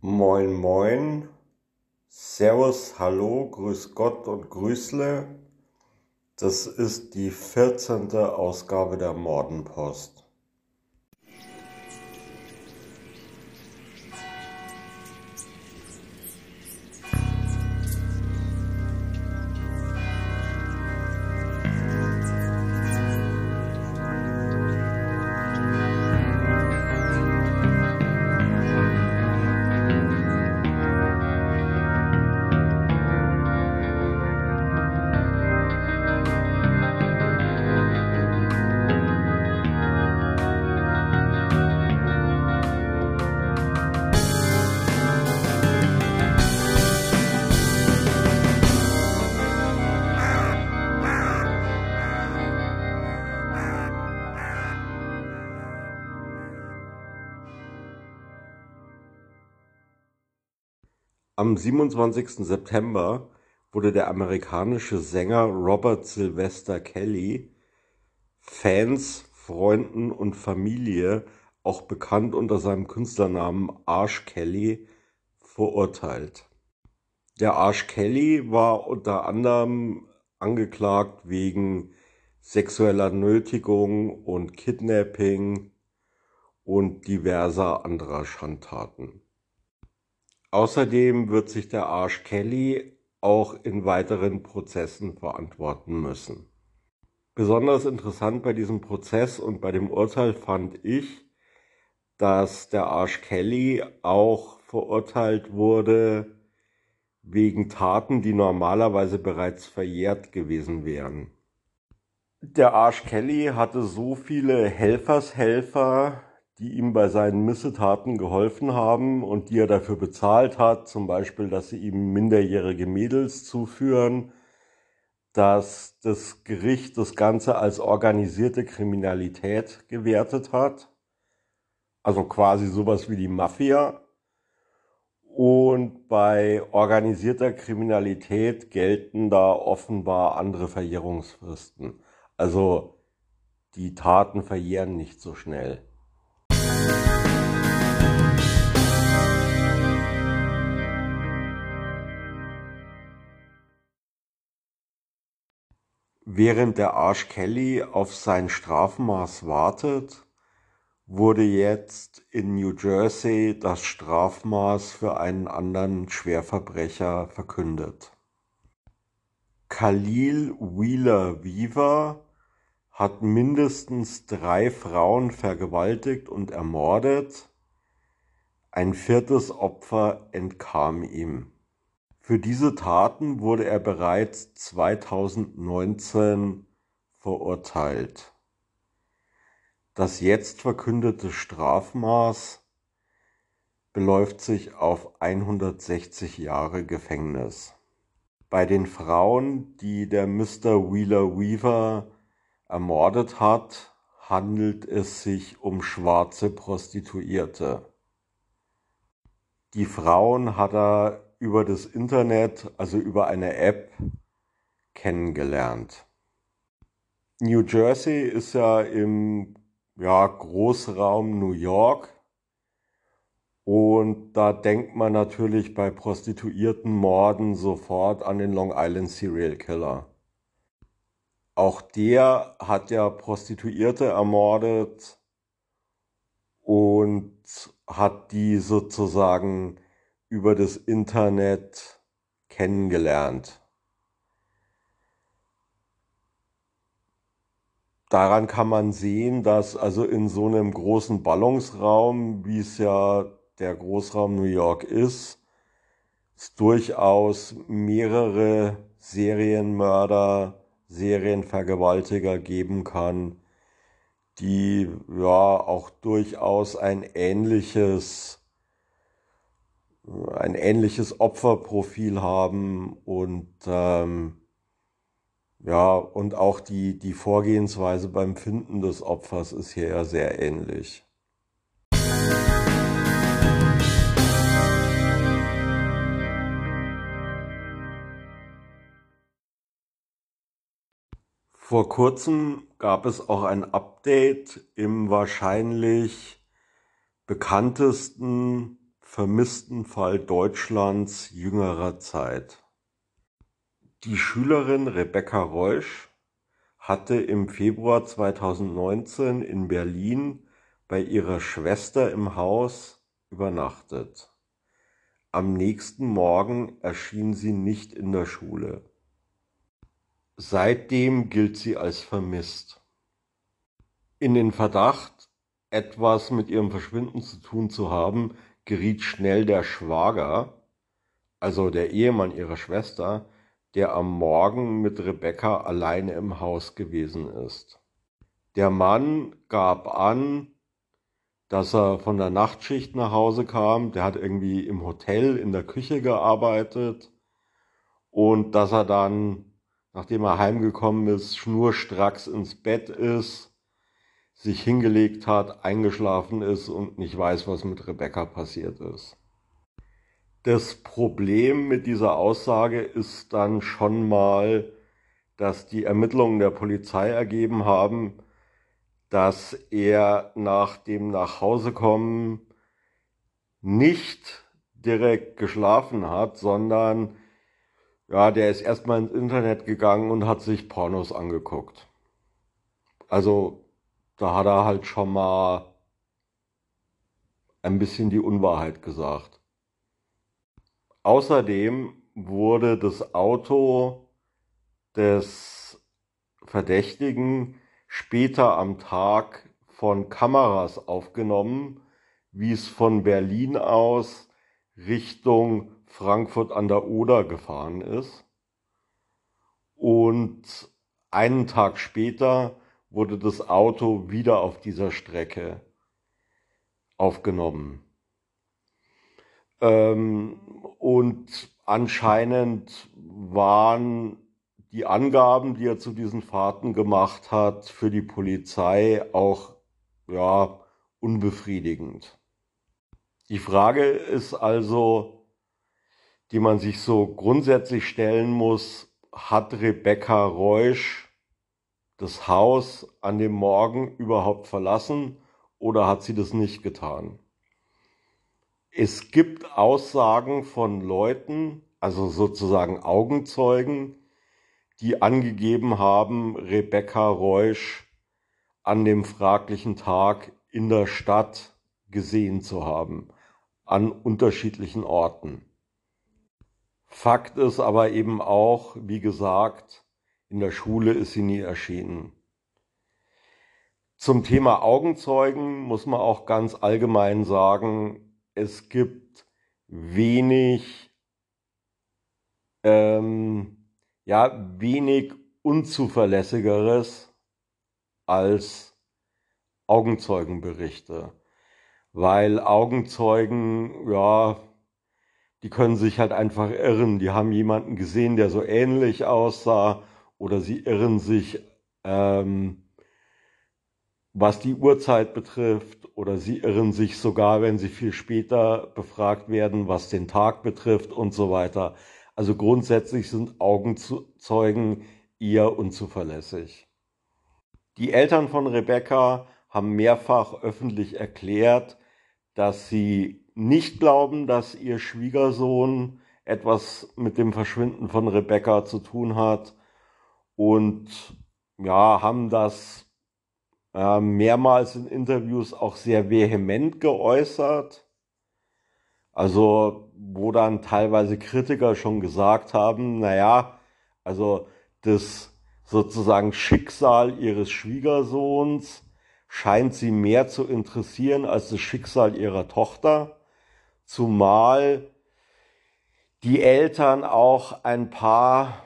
Moin Moin, Servus, Hallo, Grüß Gott und Grüßle. Das ist die vierzehnte Ausgabe der Mordenpost. Am 27. September wurde der amerikanische Sänger Robert Sylvester Kelly Fans, Freunden und Familie, auch bekannt unter seinem Künstlernamen Arsch Kelly, verurteilt. Der Arsch Kelly war unter anderem angeklagt wegen sexueller Nötigung und Kidnapping und diverser anderer Schandtaten. Außerdem wird sich der Arsch Kelly auch in weiteren Prozessen verantworten müssen. Besonders interessant bei diesem Prozess und bei dem Urteil fand ich, dass der Arsch Kelly auch verurteilt wurde wegen Taten, die normalerweise bereits verjährt gewesen wären. Der Arsch Kelly hatte so viele Helfershelfer, die ihm bei seinen Missetaten geholfen haben und die er dafür bezahlt hat, zum Beispiel, dass sie ihm minderjährige Mädels zuführen, dass das Gericht das Ganze als organisierte Kriminalität gewertet hat, also quasi sowas wie die Mafia. Und bei organisierter Kriminalität gelten da offenbar andere Verjährungsfristen. Also die Taten verjähren nicht so schnell. Während der Arsch Kelly auf sein Strafmaß wartet, wurde jetzt in New Jersey das Strafmaß für einen anderen Schwerverbrecher verkündet. Khalil Wheeler Weaver hat mindestens drei Frauen vergewaltigt und ermordet. Ein viertes Opfer entkam ihm. Für diese Taten wurde er bereits 2019 verurteilt. Das jetzt verkündete Strafmaß beläuft sich auf 160 Jahre Gefängnis. Bei den Frauen, die der Mr. Wheeler Weaver ermordet hat, handelt es sich um schwarze Prostituierte. Die Frauen hat er über das Internet, also über eine App, kennengelernt. New Jersey ist ja im ja, Großraum New York und da denkt man natürlich bei prostituierten Morden sofort an den Long Island Serial Killer. Auch der hat ja Prostituierte ermordet und hat die sozusagen über das Internet kennengelernt. Daran kann man sehen, dass also in so einem großen Ballungsraum, wie es ja der Großraum New York ist, es durchaus mehrere Serienmörder, Serienvergewaltiger geben kann, die ja auch durchaus ein ähnliches ein ähnliches Opferprofil haben und ähm, ja, und auch die, die Vorgehensweise beim Finden des Opfers ist hier ja sehr ähnlich. Vor kurzem gab es auch ein Update im wahrscheinlich bekanntesten vermissten Fall Deutschlands jüngerer Zeit. Die Schülerin Rebecca Reusch hatte im Februar 2019 in Berlin bei ihrer Schwester im Haus übernachtet. Am nächsten Morgen erschien sie nicht in der Schule. Seitdem gilt sie als vermisst. In den Verdacht, etwas mit ihrem Verschwinden zu tun zu haben, geriet schnell der Schwager, also der Ehemann ihrer Schwester, der am Morgen mit Rebecca alleine im Haus gewesen ist. Der Mann gab an, dass er von der Nachtschicht nach Hause kam, der hat irgendwie im Hotel in der Küche gearbeitet und dass er dann, nachdem er heimgekommen ist, schnurstracks ins Bett ist, sich hingelegt hat, eingeschlafen ist und nicht weiß, was mit Rebecca passiert ist. Das Problem mit dieser Aussage ist dann schon mal, dass die Ermittlungen der Polizei ergeben haben, dass er nach dem Nachhausekommen nicht direkt geschlafen hat, sondern ja, der ist erstmal ins Internet gegangen und hat sich Pornos angeguckt. Also da hat er halt schon mal ein bisschen die Unwahrheit gesagt. Außerdem wurde das Auto des Verdächtigen später am Tag von Kameras aufgenommen, wie es von Berlin aus Richtung Frankfurt an der Oder gefahren ist. Und einen Tag später wurde das Auto wieder auf dieser Strecke aufgenommen. Ähm, und anscheinend waren die Angaben, die er zu diesen Fahrten gemacht hat, für die Polizei auch ja, unbefriedigend. Die Frage ist also, die man sich so grundsätzlich stellen muss, hat Rebecca Reusch das Haus an dem Morgen überhaupt verlassen oder hat sie das nicht getan? Es gibt Aussagen von Leuten, also sozusagen Augenzeugen, die angegeben haben, Rebecca Reusch an dem fraglichen Tag in der Stadt gesehen zu haben, an unterschiedlichen Orten. Fakt ist aber eben auch, wie gesagt, in der Schule ist sie nie erschienen. Zum Thema Augenzeugen muss man auch ganz allgemein sagen, es gibt wenig ähm, ja, wenig unzuverlässigeres als Augenzeugenberichte. Weil Augenzeugen, ja, die können sich halt einfach irren. Die haben jemanden gesehen, der so ähnlich aussah, oder sie irren sich, ähm, was die Uhrzeit betrifft, oder sie irren sich sogar, wenn sie viel später befragt werden, was den Tag betrifft und so weiter. Also grundsätzlich sind Augenzeugen eher unzuverlässig. Die Eltern von Rebecca haben mehrfach öffentlich erklärt, dass sie nicht glauben, dass ihr Schwiegersohn etwas mit dem Verschwinden von Rebecca zu tun hat und ja, haben das äh, mehrmals in Interviews auch sehr vehement geäußert. Also, wo dann teilweise Kritiker schon gesagt haben, naja, also das sozusagen Schicksal ihres Schwiegersohns scheint sie mehr zu interessieren als das Schicksal ihrer Tochter, zumal die Eltern auch ein paar,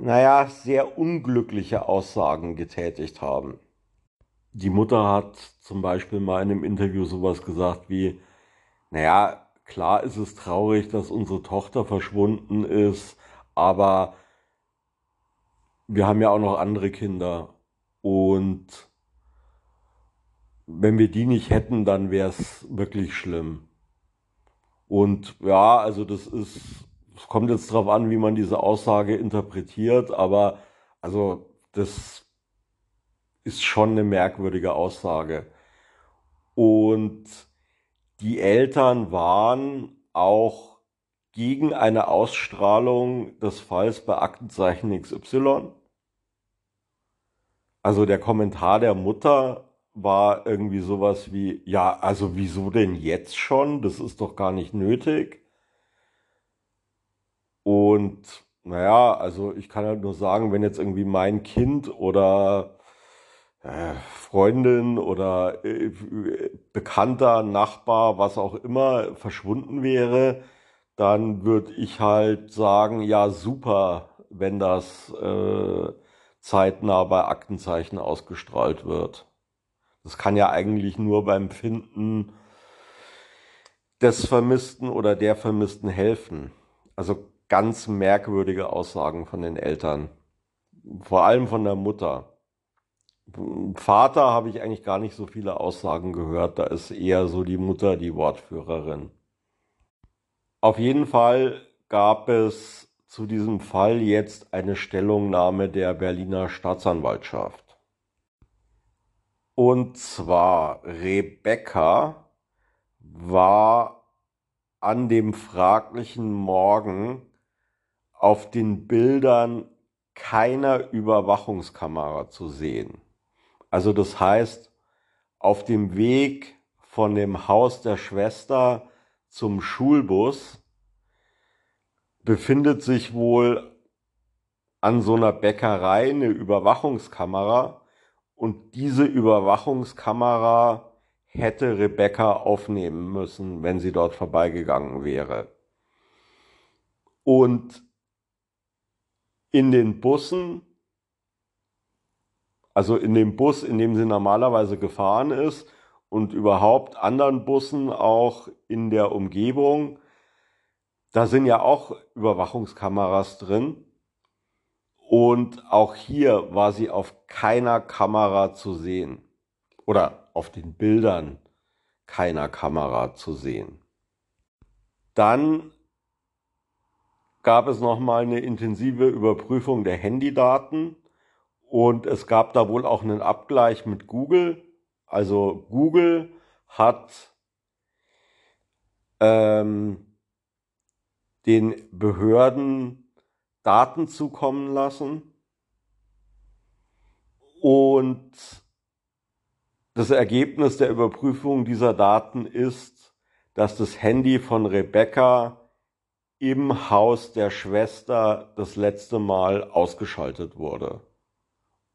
naja, sehr unglückliche Aussagen getätigt haben. Die Mutter hat zum Beispiel mal in einem Interview sowas gesagt wie, naja, klar ist es traurig, dass unsere Tochter verschwunden ist, aber wir haben ja auch noch andere Kinder. Und wenn wir die nicht hätten, dann wäre es wirklich schlimm. Und ja, also das ist, es kommt jetzt darauf an, wie man diese Aussage interpretiert, aber also das ist schon eine merkwürdige Aussage. Und die Eltern waren auch gegen eine Ausstrahlung des Falls bei Aktenzeichen XY. Also der Kommentar der Mutter war irgendwie sowas wie, ja, also wieso denn jetzt schon? Das ist doch gar nicht nötig. Und naja, also ich kann halt nur sagen, wenn jetzt irgendwie mein Kind oder äh, Freundin oder äh, Bekannter, Nachbar, was auch immer verschwunden wäre, dann würde ich halt sagen, ja super, wenn das äh, zeitnah bei Aktenzeichen ausgestrahlt wird. Das kann ja eigentlich nur beim Finden des Vermissten oder der Vermissten helfen. Also ganz merkwürdige Aussagen von den Eltern. Vor allem von der Mutter. Vater habe ich eigentlich gar nicht so viele Aussagen gehört. Da ist eher so die Mutter die Wortführerin. Auf jeden Fall gab es zu diesem Fall jetzt eine Stellungnahme der Berliner Staatsanwaltschaft. Und zwar Rebecca war an dem fraglichen Morgen auf den Bildern keiner Überwachungskamera zu sehen. Also das heißt, auf dem Weg von dem Haus der Schwester zum Schulbus befindet sich wohl an so einer Bäckerei eine Überwachungskamera und diese Überwachungskamera hätte Rebecca aufnehmen müssen, wenn sie dort vorbeigegangen wäre. Und in den Bussen, also in dem Bus, in dem sie normalerweise gefahren ist und überhaupt anderen Bussen auch in der Umgebung, da sind ja auch Überwachungskameras drin. Und auch hier war sie auf keiner Kamera zu sehen. Oder auf den Bildern keiner Kamera zu sehen. Dann gab es nochmal eine intensive Überprüfung der Handydaten und es gab da wohl auch einen Abgleich mit Google. Also Google hat ähm, den Behörden Daten zukommen lassen und das Ergebnis der Überprüfung dieser Daten ist, dass das Handy von Rebecca im Haus der Schwester das letzte Mal ausgeschaltet wurde.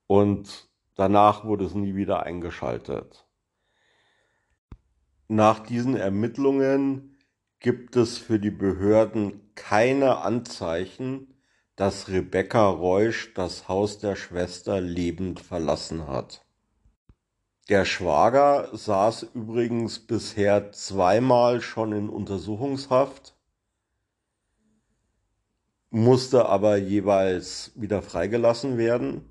Und danach wurde es nie wieder eingeschaltet. Nach diesen Ermittlungen gibt es für die Behörden keine Anzeichen, dass Rebecca Reusch das Haus der Schwester lebend verlassen hat. Der Schwager saß übrigens bisher zweimal schon in Untersuchungshaft musste aber jeweils wieder freigelassen werden.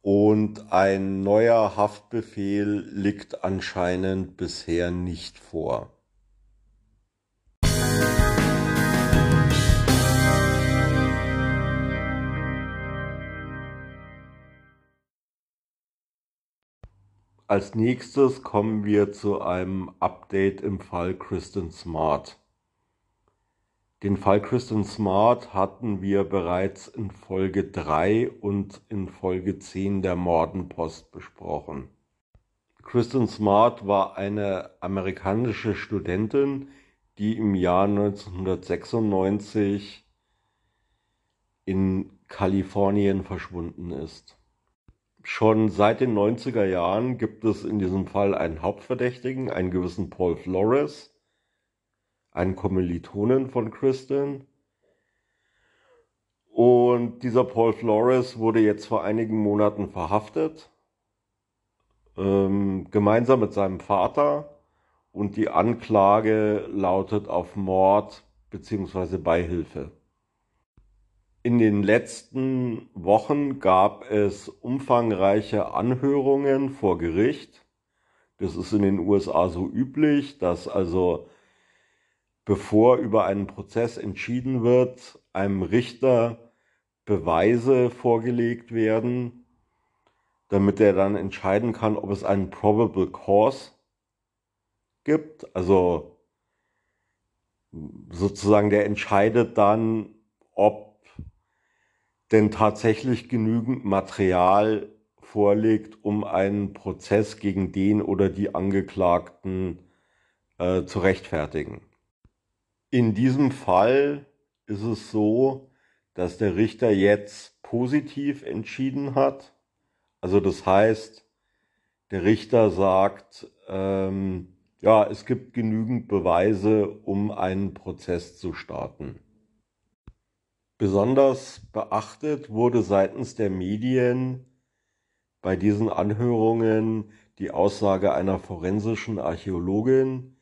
Und ein neuer Haftbefehl liegt anscheinend bisher nicht vor. Als nächstes kommen wir zu einem Update im Fall Kristen Smart. Den Fall Kristen Smart hatten wir bereits in Folge 3 und in Folge 10 der Mordenpost besprochen. Kristen Smart war eine amerikanische Studentin, die im Jahr 1996 in Kalifornien verschwunden ist. Schon seit den 90er Jahren gibt es in diesem Fall einen Hauptverdächtigen, einen gewissen Paul Flores, einen Kommilitonen von Kristen. Und dieser Paul Flores wurde jetzt vor einigen Monaten verhaftet, ähm, gemeinsam mit seinem Vater. Und die Anklage lautet auf Mord bzw. Beihilfe. In den letzten Wochen gab es umfangreiche Anhörungen vor Gericht. Das ist in den USA so üblich, dass also bevor über einen Prozess entschieden wird, einem Richter Beweise vorgelegt werden, damit er dann entscheiden kann, ob es einen Probable Cause gibt. Also sozusagen der entscheidet dann, ob denn tatsächlich genügend Material vorliegt, um einen Prozess gegen den oder die Angeklagten äh, zu rechtfertigen. In diesem Fall ist es so, dass der Richter jetzt positiv entschieden hat. Also das heißt, der Richter sagt, ähm, ja, es gibt genügend Beweise, um einen Prozess zu starten. Besonders beachtet wurde seitens der Medien bei diesen Anhörungen die Aussage einer forensischen Archäologin,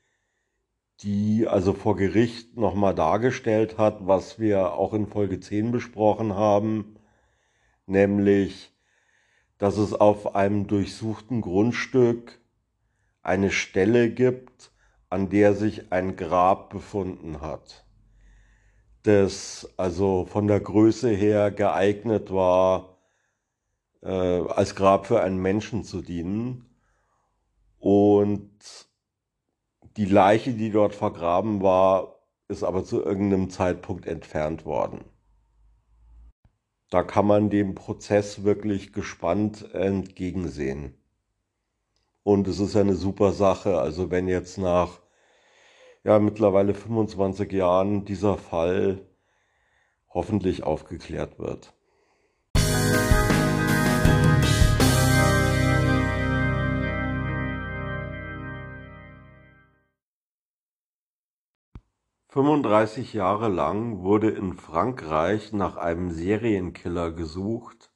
die also vor Gericht nochmal dargestellt hat, was wir auch in Folge 10 besprochen haben, nämlich, dass es auf einem durchsuchten Grundstück eine Stelle gibt, an der sich ein Grab befunden hat, das also von der Größe her geeignet war, äh, als Grab für einen Menschen zu dienen. Und die Leiche, die dort vergraben war, ist aber zu irgendeinem Zeitpunkt entfernt worden. Da kann man dem Prozess wirklich gespannt entgegensehen. Und es ist eine super Sache. Also wenn jetzt nach ja mittlerweile 25 Jahren dieser Fall hoffentlich aufgeklärt wird. 35 Jahre lang wurde in Frankreich nach einem Serienkiller gesucht,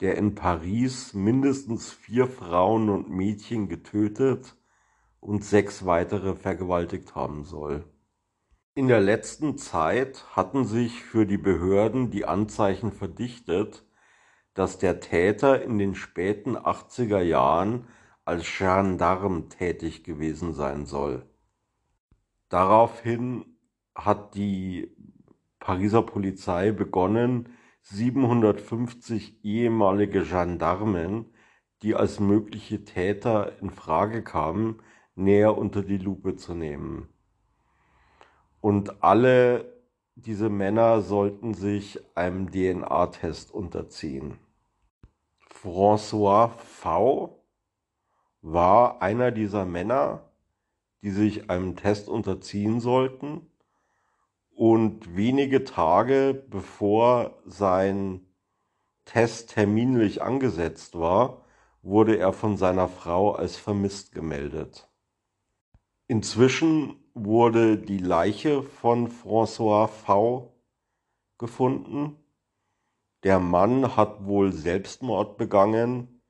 der in Paris mindestens vier Frauen und Mädchen getötet und sechs weitere vergewaltigt haben soll. In der letzten Zeit hatten sich für die Behörden die Anzeichen verdichtet, dass der Täter in den späten 80er Jahren als Gendarm tätig gewesen sein soll. Daraufhin hat die Pariser Polizei begonnen, 750 ehemalige Gendarmen, die als mögliche Täter in Frage kamen, näher unter die Lupe zu nehmen. Und alle diese Männer sollten sich einem DNA-Test unterziehen. François V war einer dieser Männer, die sich einem Test unterziehen sollten. Und wenige Tage bevor sein Test terminlich angesetzt war, wurde er von seiner Frau als vermisst gemeldet. Inzwischen wurde die Leiche von François V gefunden. Der Mann hat wohl Selbstmord begangen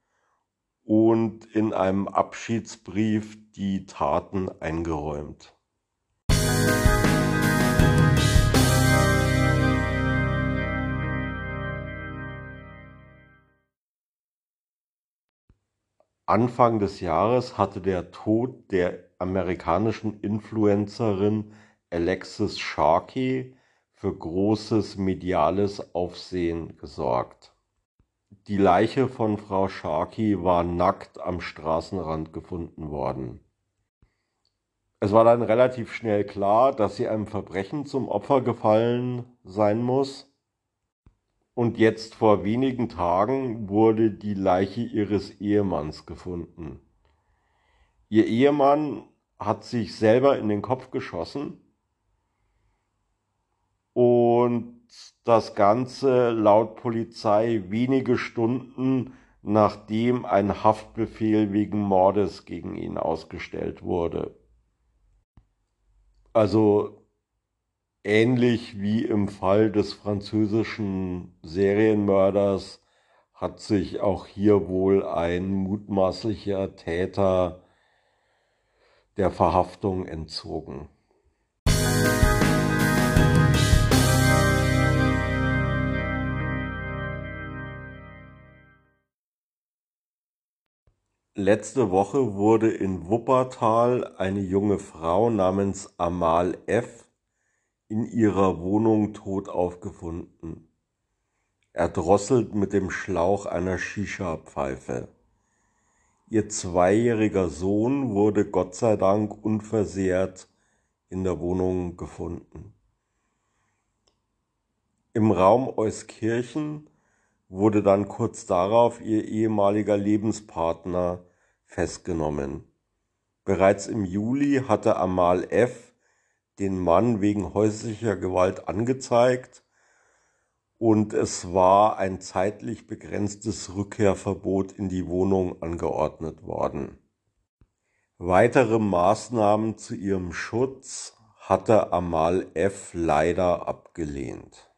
und in einem Abschiedsbrief die Taten eingeräumt. Anfang des Jahres hatte der Tod der amerikanischen Influencerin Alexis Sharkey für großes mediales Aufsehen gesorgt. Die Leiche von Frau Sharkey war nackt am Straßenrand gefunden worden. Es war dann relativ schnell klar, dass sie einem Verbrechen zum Opfer gefallen sein muss. Und jetzt vor wenigen Tagen wurde die Leiche ihres Ehemanns gefunden. Ihr Ehemann hat sich selber in den Kopf geschossen und das Ganze laut Polizei wenige Stunden nachdem ein Haftbefehl wegen Mordes gegen ihn ausgestellt wurde. Also ähnlich wie im Fall des französischen Serienmörders hat sich auch hier wohl ein mutmaßlicher Täter der Verhaftung entzogen. Letzte Woche wurde in Wuppertal eine junge Frau namens Amal F. in ihrer Wohnung tot aufgefunden, erdrosselt mit dem Schlauch einer Shisha-Pfeife. Ihr zweijähriger Sohn wurde Gott sei Dank unversehrt in der Wohnung gefunden. Im Raum Euskirchen wurde dann kurz darauf ihr ehemaliger Lebenspartner festgenommen. Bereits im Juli hatte Amal F. den Mann wegen häuslicher Gewalt angezeigt und es war ein zeitlich begrenztes Rückkehrverbot in die Wohnung angeordnet worden. Weitere Maßnahmen zu ihrem Schutz hatte Amal F. leider abgelehnt.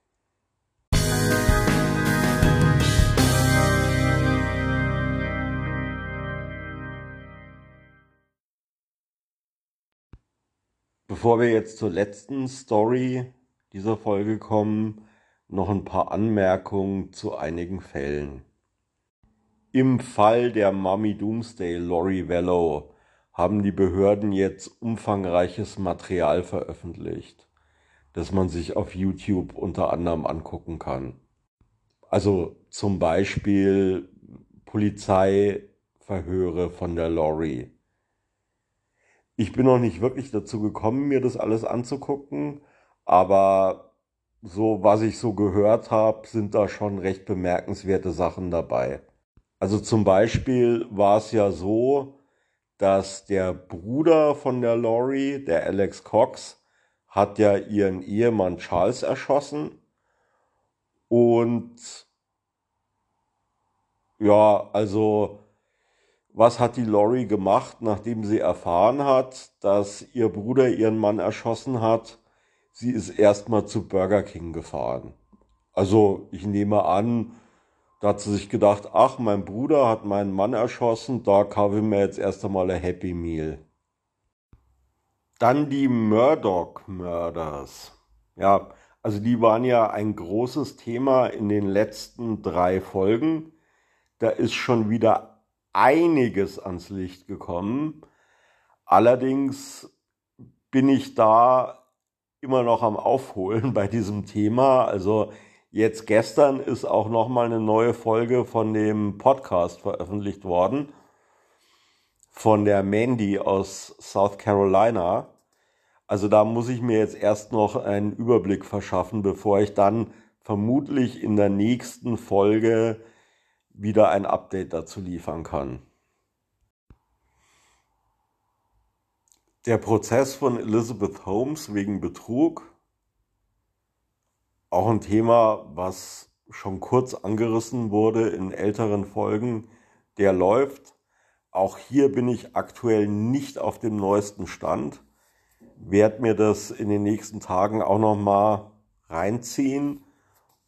Bevor wir jetzt zur letzten Story dieser Folge kommen, noch ein paar Anmerkungen zu einigen Fällen. Im Fall der Mummy Doomsday Lori Vello haben die Behörden jetzt umfangreiches Material veröffentlicht, das man sich auf YouTube unter anderem angucken kann. Also zum Beispiel Polizeiverhöre von der Lori ich bin noch nicht wirklich dazu gekommen, mir das alles anzugucken, aber so was ich so gehört habe, sind da schon recht bemerkenswerte Sachen dabei. Also zum Beispiel war es ja so, dass der Bruder von der Laurie, der Alex Cox, hat ja ihren Ehemann Charles erschossen und ja, also was hat die Lori gemacht, nachdem sie erfahren hat, dass ihr Bruder ihren Mann erschossen hat? Sie ist erstmal zu Burger King gefahren. Also ich nehme an, da hat sie sich gedacht, ach, mein Bruder hat meinen Mann erschossen, da kaufe ich mir jetzt erst einmal ein Happy Meal. Dann die Murdoch Murders. Ja, also die waren ja ein großes Thema in den letzten drei Folgen. Da ist schon wieder einiges ans Licht gekommen. Allerdings bin ich da immer noch am Aufholen bei diesem Thema. Also jetzt gestern ist auch noch mal eine neue Folge von dem Podcast veröffentlicht worden von der Mandy aus South Carolina. Also da muss ich mir jetzt erst noch einen Überblick verschaffen, bevor ich dann vermutlich in der nächsten Folge wieder ein Update dazu liefern kann. Der Prozess von Elizabeth Holmes wegen Betrug, auch ein Thema, was schon kurz angerissen wurde in älteren Folgen, der läuft. Auch hier bin ich aktuell nicht auf dem neuesten Stand. Werde mir das in den nächsten Tagen auch noch mal reinziehen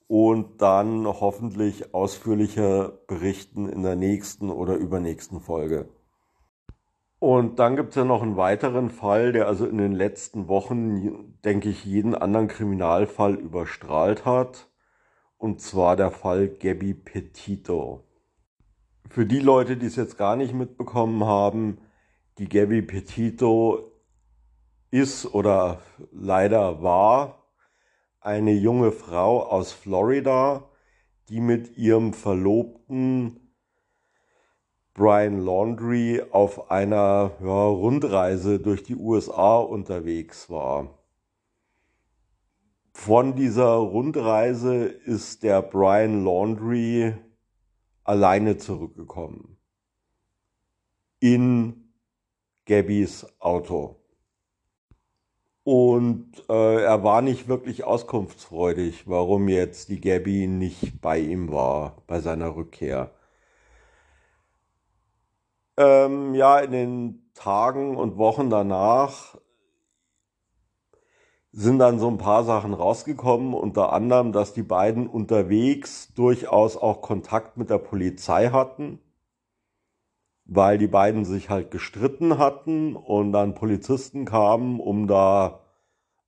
und dann hoffentlich ausführlicher berichten in der nächsten oder übernächsten Folge. Und dann gibt es ja noch einen weiteren Fall, der also in den letzten Wochen, denke ich, jeden anderen Kriminalfall überstrahlt hat. Und zwar der Fall Gabby Petito. Für die Leute, die es jetzt gar nicht mitbekommen haben, die Gabby Petito ist oder leider war eine junge Frau aus Florida, die mit ihrem Verlobten Brian Laundry auf einer ja, Rundreise durch die USA unterwegs war. Von dieser Rundreise ist der Brian Laundry alleine zurückgekommen. In Gabbys Auto. Und äh, er war nicht wirklich auskunftsfreudig, warum jetzt die Gabby nicht bei ihm war bei seiner Rückkehr. Ähm, ja, in den Tagen und Wochen danach sind dann so ein paar Sachen rausgekommen, unter anderem, dass die beiden unterwegs durchaus auch Kontakt mit der Polizei hatten weil die beiden sich halt gestritten hatten und dann Polizisten kamen, um da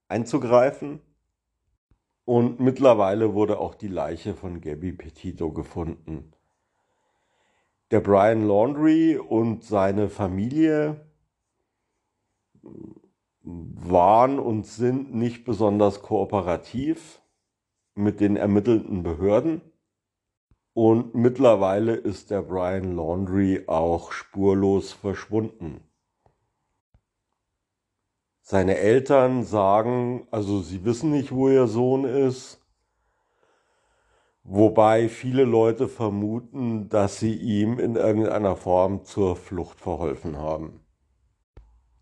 einzugreifen. Und mittlerweile wurde auch die Leiche von Gabby Petito gefunden. Der Brian Laundry und seine Familie waren und sind nicht besonders kooperativ mit den ermittelnden Behörden. Und mittlerweile ist der Brian Laundry auch spurlos verschwunden. Seine Eltern sagen, also sie wissen nicht, wo ihr Sohn ist, wobei viele Leute vermuten, dass sie ihm in irgendeiner Form zur Flucht verholfen haben.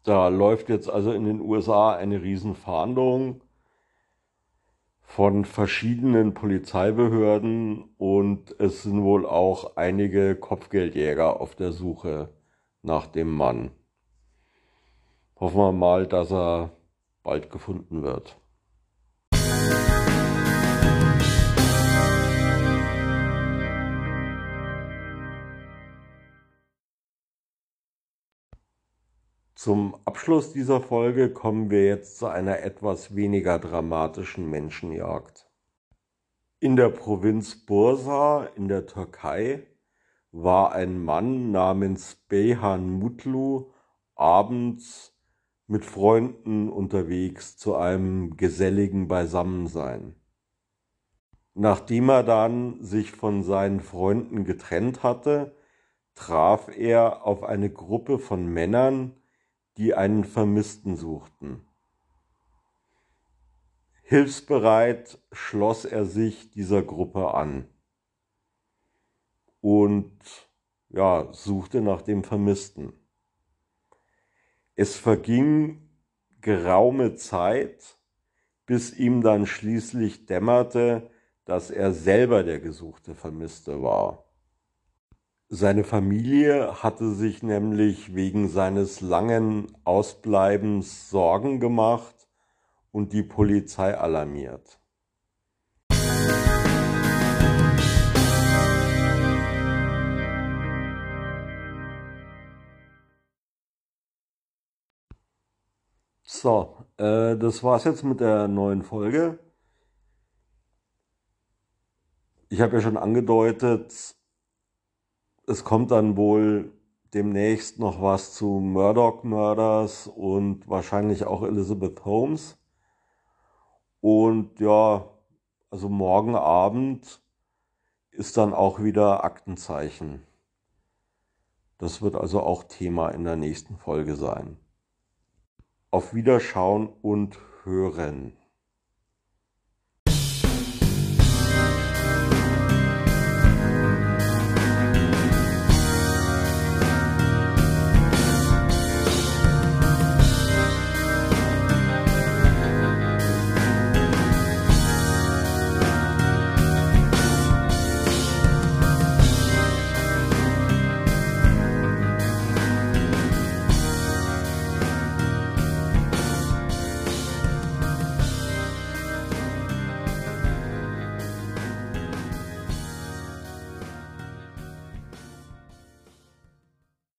Da läuft jetzt also in den USA eine Riesenfahndung von verschiedenen Polizeibehörden und es sind wohl auch einige Kopfgeldjäger auf der Suche nach dem Mann. Hoffen wir mal, dass er bald gefunden wird. Zum Abschluss dieser Folge kommen wir jetzt zu einer etwas weniger dramatischen Menschenjagd. In der Provinz Bursa in der Türkei war ein Mann namens Beyhan Mutlu abends mit Freunden unterwegs zu einem geselligen Beisammensein. Nachdem er dann sich von seinen Freunden getrennt hatte, traf er auf eine Gruppe von Männern, die einen Vermissten suchten. Hilfsbereit schloss er sich dieser Gruppe an und ja, suchte nach dem Vermissten. Es verging geraume Zeit, bis ihm dann schließlich dämmerte, dass er selber der gesuchte Vermisste war. Seine Familie hatte sich nämlich wegen seines langen Ausbleibens Sorgen gemacht und die Polizei alarmiert. So, äh, das war's jetzt mit der neuen Folge. Ich habe ja schon angedeutet, es kommt dann wohl demnächst noch was zu Murdoch Murders und wahrscheinlich auch Elizabeth Holmes. Und ja, also morgen Abend ist dann auch wieder Aktenzeichen. Das wird also auch Thema in der nächsten Folge sein. Auf Wiederschauen und Hören.